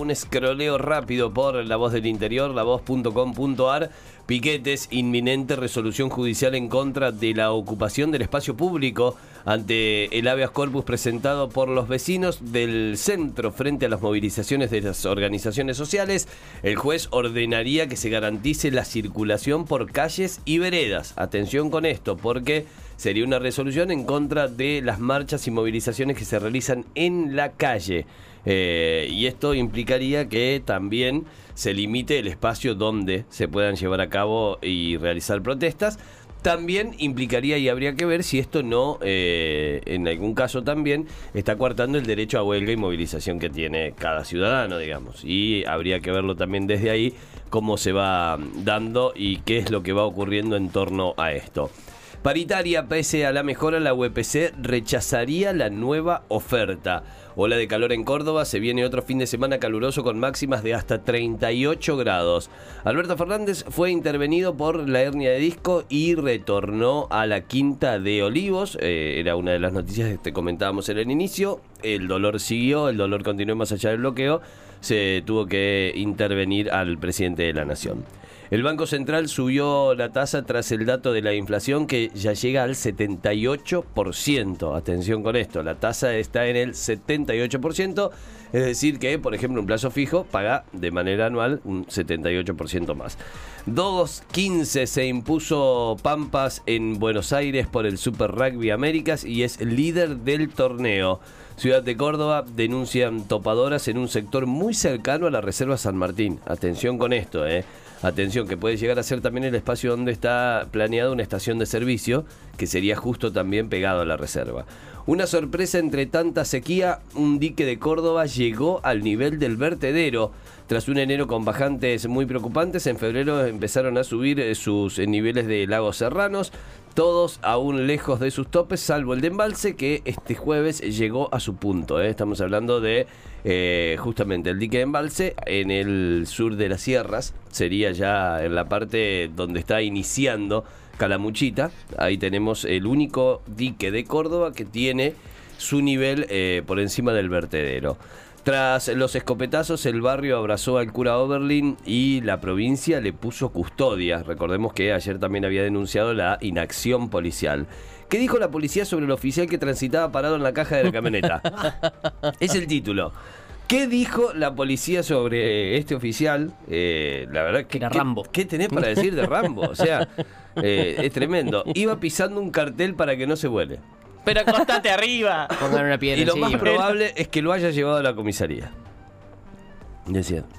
Un escroleo rápido por la voz del interior, lavoz.com.ar. Piquetes, inminente resolución judicial en contra de la ocupación del espacio público ante el habeas corpus presentado por los vecinos del centro frente a las movilizaciones de las organizaciones sociales. El juez ordenaría que se garantice la circulación por calles y veredas. Atención con esto, porque sería una resolución en contra de las marchas y movilizaciones que se realizan en la calle. Eh, y esto implicaría que también se limite el espacio donde se puedan llevar a cabo y realizar protestas. También implicaría y habría que ver si esto no, eh, en algún caso también, está coartando el derecho a huelga y movilización que tiene cada ciudadano, digamos. Y habría que verlo también desde ahí, cómo se va dando y qué es lo que va ocurriendo en torno a esto. Paritaria, pese a la mejora, la UPC rechazaría la nueva oferta. Ola de calor en Córdoba, se viene otro fin de semana caluroso con máximas de hasta 38 grados. Alberto Fernández fue intervenido por la hernia de disco y retornó a la Quinta de Olivos. Eh, era una de las noticias que te comentábamos en el inicio. El dolor siguió, el dolor continuó más allá del bloqueo. Se tuvo que intervenir al presidente de la Nación. El Banco Central subió la tasa tras el dato de la inflación que ya llega al 78%. Atención con esto, la tasa está en el 78%, es decir que, por ejemplo, un plazo fijo paga de manera anual un 78% más. 2.15 se impuso Pampas en Buenos Aires por el Super Rugby Américas y es líder del torneo. Ciudad de Córdoba denuncian topadoras en un sector muy cercano a la Reserva San Martín. Atención con esto, eh. Atención, que puede llegar a ser también el espacio donde está planeada una estación de servicio, que sería justo también pegado a la reserva. Una sorpresa entre tanta sequía, un dique de Córdoba llegó al nivel del vertedero. Tras un enero con bajantes muy preocupantes, en febrero empezaron a subir eh, sus eh, niveles de lagos serranos, todos aún lejos de sus topes, salvo el de embalse que este jueves llegó a su punto. ¿eh? Estamos hablando de eh, justamente el dique de embalse en el sur de las sierras, sería ya en la parte donde está iniciando Calamuchita. Ahí tenemos el único dique de Córdoba que tiene su nivel eh, por encima del vertedero. Tras los escopetazos, el barrio abrazó al cura Oberlin y la provincia le puso custodia. Recordemos que ayer también había denunciado la inacción policial. ¿Qué dijo la policía sobre el oficial que transitaba parado en la caja de la camioneta? es el título. ¿Qué dijo la policía sobre este oficial? Eh, la verdad que... Era ¿qué- Rambo. ¿Qué tenés para decir de Rambo? O sea, eh, es tremendo. Iba pisando un cartel para que no se vuele. Pero acostate arriba. Pongan una piedra Y lo más encima. probable es que lo haya llevado a la comisaría. Decía.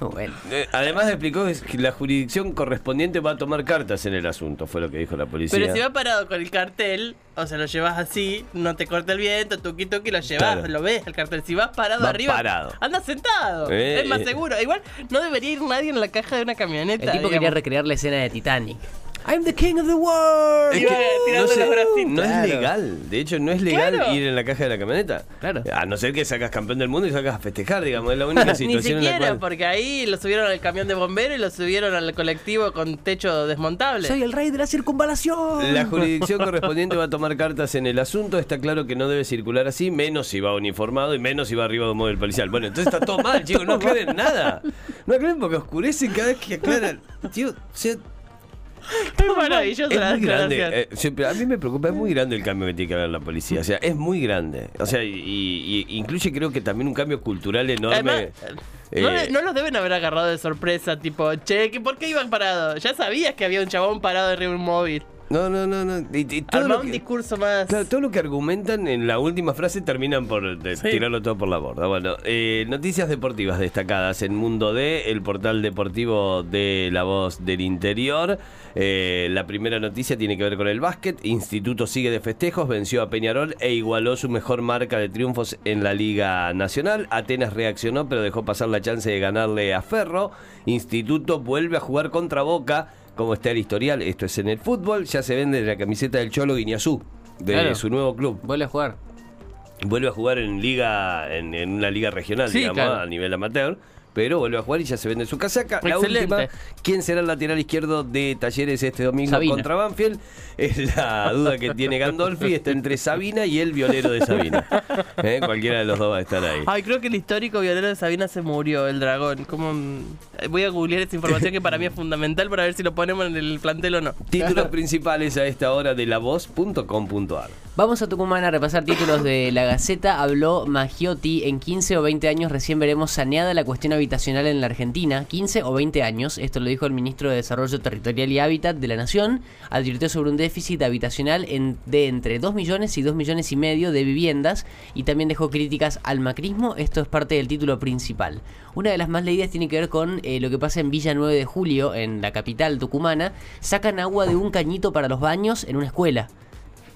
Bueno. Eh, Además explicó que la jurisdicción correspondiente va a tomar cartas en el asunto, fue lo que dijo la policía. Pero si va parado con el cartel, o sea, lo llevas así, no te corta el viento, tuki tuki, lo llevas, Claro. lo ves el cartel. Si vas parado Va arriba, parado. anda sentado. Eh, es más eh. seguro. Igual no debería ir nadie en la caja de una camioneta. El tipo quería digamos. recrear la escena de Titanic. I'm the king of the world. Es que no, se- no es legal. De hecho, no es legal Claro. ir en la caja de la camioneta. Claro. A no ser que sacas campeón del mundo y sacas a festejar, digamos. Es la única Ni situación en la siquiera, cual. porque ahí lo subieron al camión de bombero y lo subieron al colectivo con techo desmontable. Soy el rey de la circunvalación. La jurisdicción correspondiente va a tomar cartas en el asunto. Está claro que no debe circular así, menos si va uniformado y menos si va arriba de un móvil policial. Bueno, entonces está todo mal, chicos. No aclaren nada. No aclaren porque oscurecen cada vez que aclaran. Tío, o sea, Es maravilloso es muy grande. eh, siempre- a mí me preocupa, es muy grande el cambio que tiene que haber la policía. O sea, es muy grande. O sea, y, y- incluye creo que también un cambio cultural enorme. Además, no, Eh, le- no los deben haber agarrado de sorpresa, tipo, che, ¿qué- ¿por qué iban parados? Ya sabías que había un chabón parado arriba de un móvil. No, no, no, no. Y- y todo Armá lo un que- discurso más. Claro, todo lo que argumentan en la última frase terminan por de- Sí. tirarlo todo por la borda. Bueno, eh, noticias deportivas destacadas en Mundo D, el portal deportivo de La Voz del Interior. Eh, la primera noticia tiene que ver con el básquet. Instituto sigue de festejos, venció a Peñarol e igualó su mejor marca de triunfos en la Liga Nacional. Atenas reaccionó, pero dejó pasar la chance de ganarle a Ferro. Instituto vuelve a jugar contra Boca. Como está el historial, esto es en el fútbol, ya se vende la camiseta del Cholo Guiñazú, de Claro. su nuevo club. Vuelve a jugar. Vuelve a jugar en liga, en, en una liga regional, Sí, digamos, claro. a nivel amateur. Pero vuelve a jugar y ya se vende su casaca. La última, ¿quién será el lateral izquierdo de Talleres este domingo Sabina. contra Banfield? Es la duda que tiene Gandolfi, está entre Sabina y el violero de Sabina. ¿Eh? Cualquiera de los dos va a estar ahí. Ay, creo que el histórico violero de Sabina se murió, el dragón. ¿Cómo, Voy a googlear esa información que para mí es fundamental para ver si lo ponemos en el plantel o no. Títulos principales a esta hora de lavoz.com.ar. Vamos a Tucumán a repasar títulos de la Gaceta. Habló Maggiotti. En 15 o 20 años recién veremos saneada la cuestión habitacional en la Argentina. 15 o 20 años. Esto lo dijo el ministro de Desarrollo Territorial y Hábitat de la Nación. Advirtió sobre un déficit habitacional de entre 2 millones y 2 millones y medio de viviendas. Y también dejó críticas al macrismo. Esto es parte del título principal. Una de las más leídas tiene que ver con eh, lo que pasa en Villa 9 de Julio, en la capital tucumana. Sacan agua de un cañito para los baños en una escuela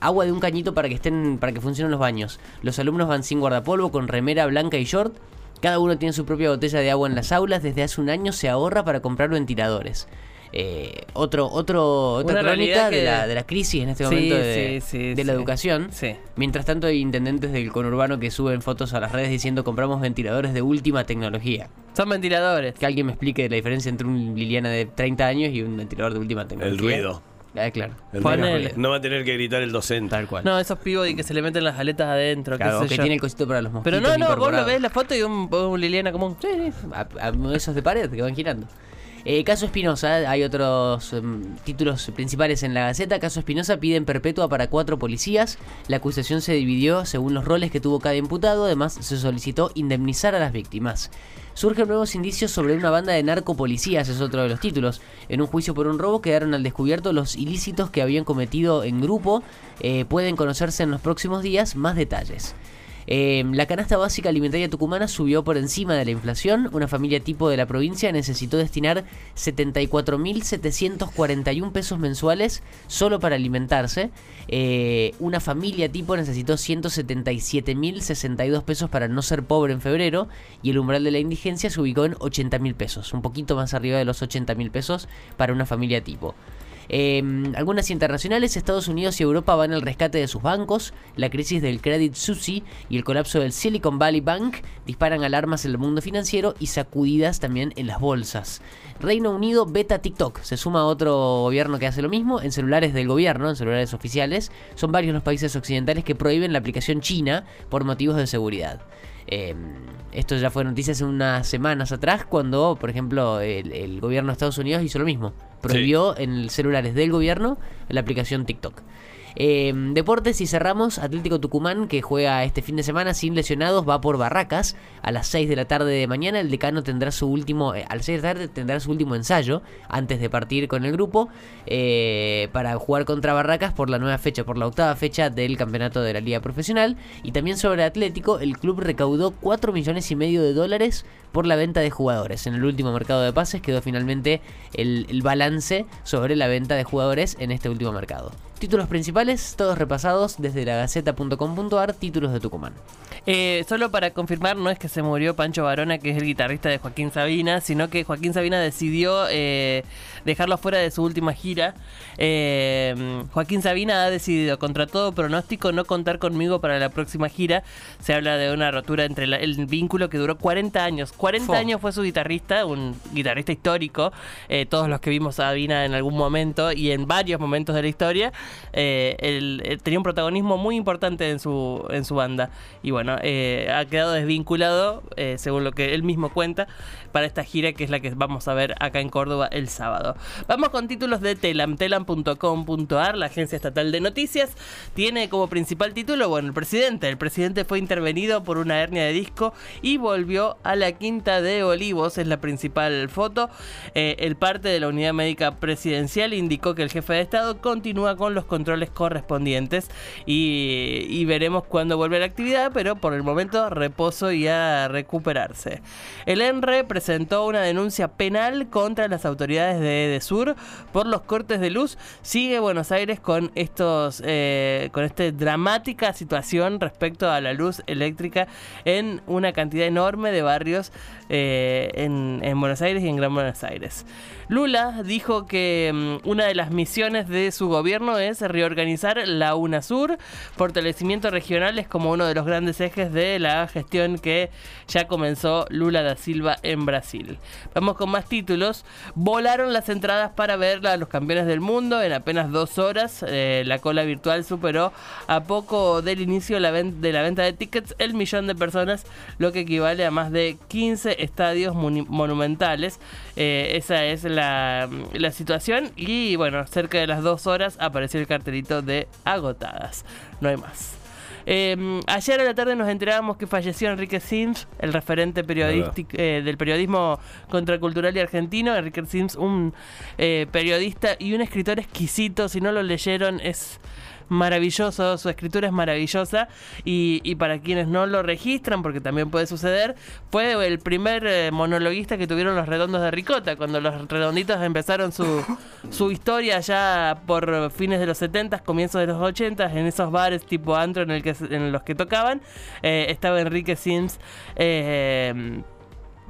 agua de un cañito para que estén para que funcionen los baños. Los alumnos van sin guardapolvo con remera blanca y short. Cada uno tiene su propia botella de agua en las aulas. Desde hace un año se ahorra para comprar ventiladores. Eh, otro, otro, otra Una crónica de, que- la, de la crisis en este Sí, momento de, sí, sí, de la sí. educación. Sí. Mientras tanto hay intendentes del conurbano que suben fotos a las redes diciendo compramos ventiladores de última tecnología. Son ventiladores. Que alguien me explique la diferencia entre un Liliana de 30 años y un ventilador de última tecnología. El ruido. Ah, claro. El. No va a tener que gritar el docente. Tal cual. No, esos pibos y que se le meten las aletas adentro, Claro, qué sé que yo. tiene el cosito para los mosquitos Pero no, no, vos lo ves la foto y un, un Liliana común. Sí, sí. a, a esos de pared que van girando. Eh, caso Espinosa, hay otros em, títulos principales en la Gaceta. Caso Espinosa piden perpetua para cuatro policías. La acusación se dividió según los roles que tuvo cada imputado. Además, se solicitó indemnizar a las víctimas. Surgen nuevos indicios sobre una banda de narcopolicías, es otro de los títulos. En un juicio por un robo quedaron al descubierto los ilícitos que habían cometido en grupo. Eh, pueden conocerse en los próximos días más detalles. Eh, la canasta básica alimentaria tucumana subió por encima de la inflación. Una familia tipo de la provincia necesitó destinar 74.741 pesos mensuales solo para alimentarse. Eh, una familia tipo necesitó 177.062 pesos para no ser pobre en febrero. Y el umbral de la indigencia se ubicó en 80.000 pesos, un poquito más arriba de los 80.000 pesos para una familia tipo. Eh, algunas internacionales, Estados Unidos y Europa van al rescate de sus bancos. La crisis del Credit Suisse y el colapso del Silicon Valley Bank disparan alarmas en el mundo financiero y sacudidas también en las bolsas. Reino Unido beta TikTok. Se suma otro gobierno que hace lo mismo en celulares del gobierno, en celulares oficiales. Son varios los países occidentales que prohíben la aplicación china por motivos de seguridad. Eh, esto ya fue noticia hace unas semanas atrás cuando, por ejemplo, el, el gobierno de Estados Unidos hizo lo mismo. Prohibió en celulares del gobierno la aplicación TikTok. Eh, deportes y cerramos. Atlético Tucumán que juega este fin de semana sin lesionados va por Barracas a las 6 de la tarde de mañana. El decano tendrá su último, eh, al 6 de la tarde tendrá su último ensayo antes de partir con el grupo eh, para jugar contra Barracas por la nueva fecha, por la octava fecha del campeonato de la Liga Profesional. Y también sobre Atlético, el club recaudó 4 millones y medio de dólares por la venta de jugadores. En el último mercado de pases quedó finalmente el balance sobre la venta de jugadores en este último mercado. Títulos principales, todos repasados desde la gaceta.com.ar, títulos de Tucumán. Eh, solo para confirmar, no es que se murió Pancho Varona, que es el guitarrista de Joaquín Sabina, sino que Joaquín Sabina decidió eh, dejarlo fuera de su última gira. Eh, Joaquín Sabina ha decidido, contra todo pronóstico, no contar conmigo para la próxima gira. Se habla de una rotura entre la- el vínculo que duró 40 años. 40 Fo. años fue su guitarrista, un guitarrista histórico. Todos los que vimos a Sabina en algún momento y en varios momentos de la historia, eh, eh, tenía un protagonismo muy importante en su, en su banda. Y bueno, eh, ha quedado desvinculado, según lo que él mismo cuenta, para esta gira que es la que vamos a ver acá en Córdoba el sábado. Vamos con títulos de Telam, telam.com.ar, la agencia estatal de noticias. Tiene como principal título, bueno, el presidente. El presidente fue intervenido por una hernia de disco y volvió a la quinta de Olivos, es la principal foto. El parte de la unidad médica presidencial indicó que el jefe de Estado continúa con los controles correspondientes y, veremos cuándo vuelve la actividad, pero por el momento reposo y a recuperarse. El ENRE presentó una denuncia penal contra las autoridades de Edesur por los cortes de luz. Sigue Buenos Aires con estos eh, con esta dramática situación respecto a la luz eléctrica en una cantidad enorme de barrios eh, en Buenos Aires y en Gran Buenos Aires. Lula dijo que mm, una de las misiones de su gobierno es reorganizar la UNASUR, fortalecimientos regionales como uno de los grandes ejes de la gestión que ya comenzó Lula da Silva en Brasil. Vamos con más títulos. Volaron las entradas para ver a los campeones del mundo en apenas dos horas. Eh, la cola virtual superó a poco del inicio de la, venta de tickets el millón de personas, lo que equivale a más de 15 estadios monumentales. Eh, esa es la, la situación. Y bueno, cerca de las dos horas apareció el cartelito de agotadas. No hay más. Eh, ayer a la tarde nos enterábamos que falleció Enrique Sims, el referente periodístico eh, del periodismo contracultural y argentino. Enrique Sims, un eh, periodista y un escritor exquisito. Si no lo leyeron, es maravilloso, su escritura es maravillosa y, y para quienes no lo registran, porque también puede suceder, fue el primer eh, monologuista que tuvieron los redondos de Ricota, cuando los redonditos empezaron su, su historia ya por fines de los 70, comienzos de los 80, en esos bares tipo antro en, el que, en los que tocaban, eh, estaba Enrique Sims. eh,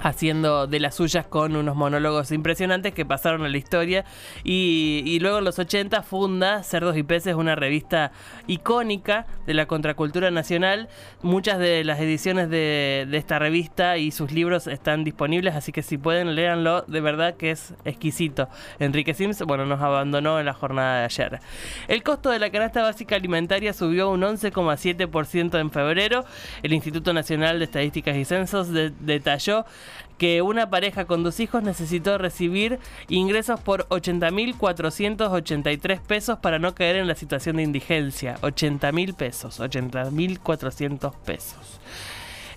haciendo de las suyas con unos monólogos impresionantes que pasaron a la historia y, luego en los 80 funda Cerdos y Peces, una revista icónica de la contracultura nacional. Muchas de las ediciones de, esta revista y sus libros están disponibles, así que si pueden léanlo, de verdad que es exquisito. Enrique Sims, bueno, nos abandonó en la jornada de ayer. El costo de la canasta básica alimentaria subió un 11,7% en febrero. El Instituto Nacional de Estadísticas y Censos de- detalló que una pareja con dos hijos necesitó recibir ingresos por 80.483 pesos para no caer en la situación de indigencia. 80.000 pesos, 80.400 pesos.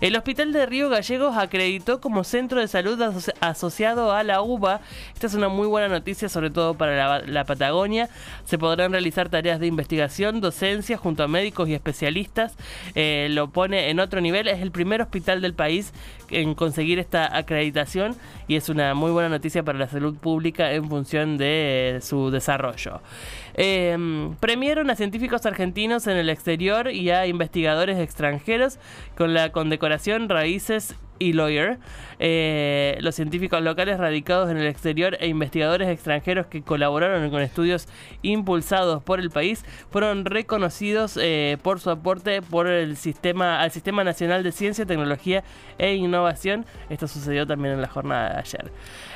El Hospital de Río Gallegos acreditó como centro de salud aso- asociado a la UBA. Esta es una muy buena noticia, sobre todo para la, Patagonia. Se podrán realizar tareas de investigación, docencia junto a médicos y especialistas. Eh, lo pone en otro nivel. Es el primer hospital del país en conseguir esta acreditación y es una muy buena noticia para la salud pública en función de su desarrollo. Eh, premiaron a científicos argentinos en el exterior y a investigadores extranjeros con la condecoración Raíces y Lawyer. Eh, los científicos locales radicados en el exterior e investigadores extranjeros que colaboraron con estudios impulsados por el país fueron reconocidos eh, por su aporte por el sistema al Sistema Nacional de Ciencia, Tecnología e Innovación. Esto sucedió también en la jornada de ayer.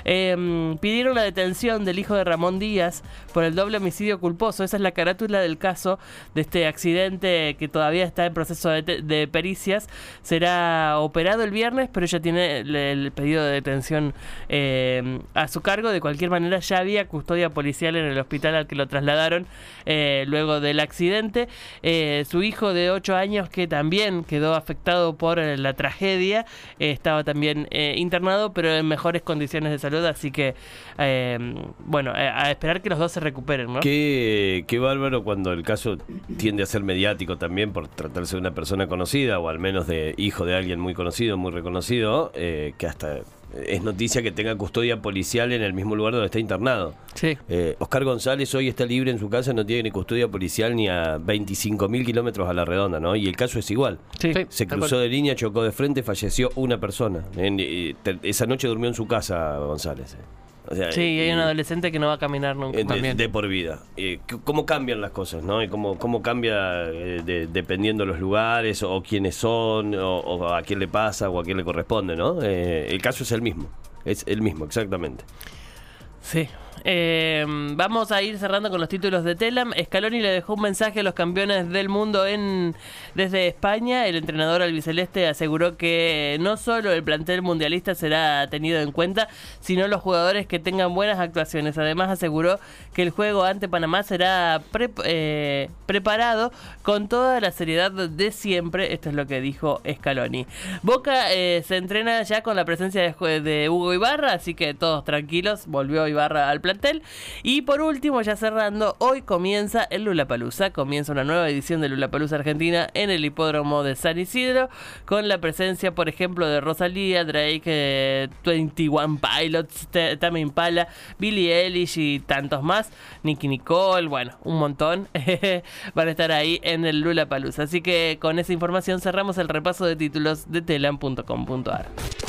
Eh, pidieron la detención del hijo de Ramón Díaz por el doble homicidio culposo. Esa es la carátula del caso de este accidente que todavía está en proceso de, de pericias. Será operado el viernes, pero ya tiene el, pedido de detención eh, a su cargo. De cualquier manera, ya había custodia policial en el hospital al que lo trasladaron eh, luego del accidente. Eh, su hijo de 8 años, que también quedó afectado por la tragedia, estaba también internado, pero en mejores condiciones de salud. Así que, bueno, a esperar que los dos se recuperen, ¿no? Qué bárbaro cuando el caso tiende a ser mediático también por tratarse de una persona conocida o al menos de hijo de alguien muy conocido, muy reconocido, eh, que hasta es noticia que tenga custodia policial en el mismo lugar donde está internado. Sí. Eh, Oscar González hoy está libre en su casa, no tiene ni custodia policial ni a 25 mil kilómetros a la redonda, ¿no? Y el caso es igual. Sí. Sí. Se cruzó de línea, chocó de frente, falleció una persona. En- te- esa noche durmió en su casa González. eh. O sea, Sí, y hay un adolescente que no va a caminar nunca. eh, de, también. de por vida. Eh, ¿Cómo cambian las cosas, no? Y cómo, cómo cambia eh, de- dependiendo los lugares, o, quiénes son, o, o a quién le pasa, o a quién le corresponde, ¿no? Eh, el caso es el mismo. Es el mismo, exactamente. Sí. Eh, vamos a ir cerrando con los títulos de Telam. Scaloni le dejó un mensaje a los campeones del mundo en desde España. El entrenador albiceleste aseguró que no solo el plantel mundialista será tenido en cuenta, sino los jugadores que tengan buenas actuaciones. Además aseguró que el juego ante Panamá será eh, preparado con toda la seriedad de siempre. Esto es lo que dijo Scaloni. Boca eh, se entrena ya con la presencia de, de Hugo Ibarra, así que todos tranquilos. Volvió Ibarra al plantel. Y por último, ya cerrando, hoy comienza el Lulapalooza. Comienza una nueva edición de Lulapalooza Argentina en el hipódromo de San Isidro, con la presencia, por ejemplo, de Rosalía, Drake, eh, 21 Pilots, Tame Impala, Billie Eilish y tantos más. Nicky Nicole, bueno, un montón van a estar ahí en el Lulapalooza. Así que con esa información cerramos el repaso de títulos de telam.com.ar.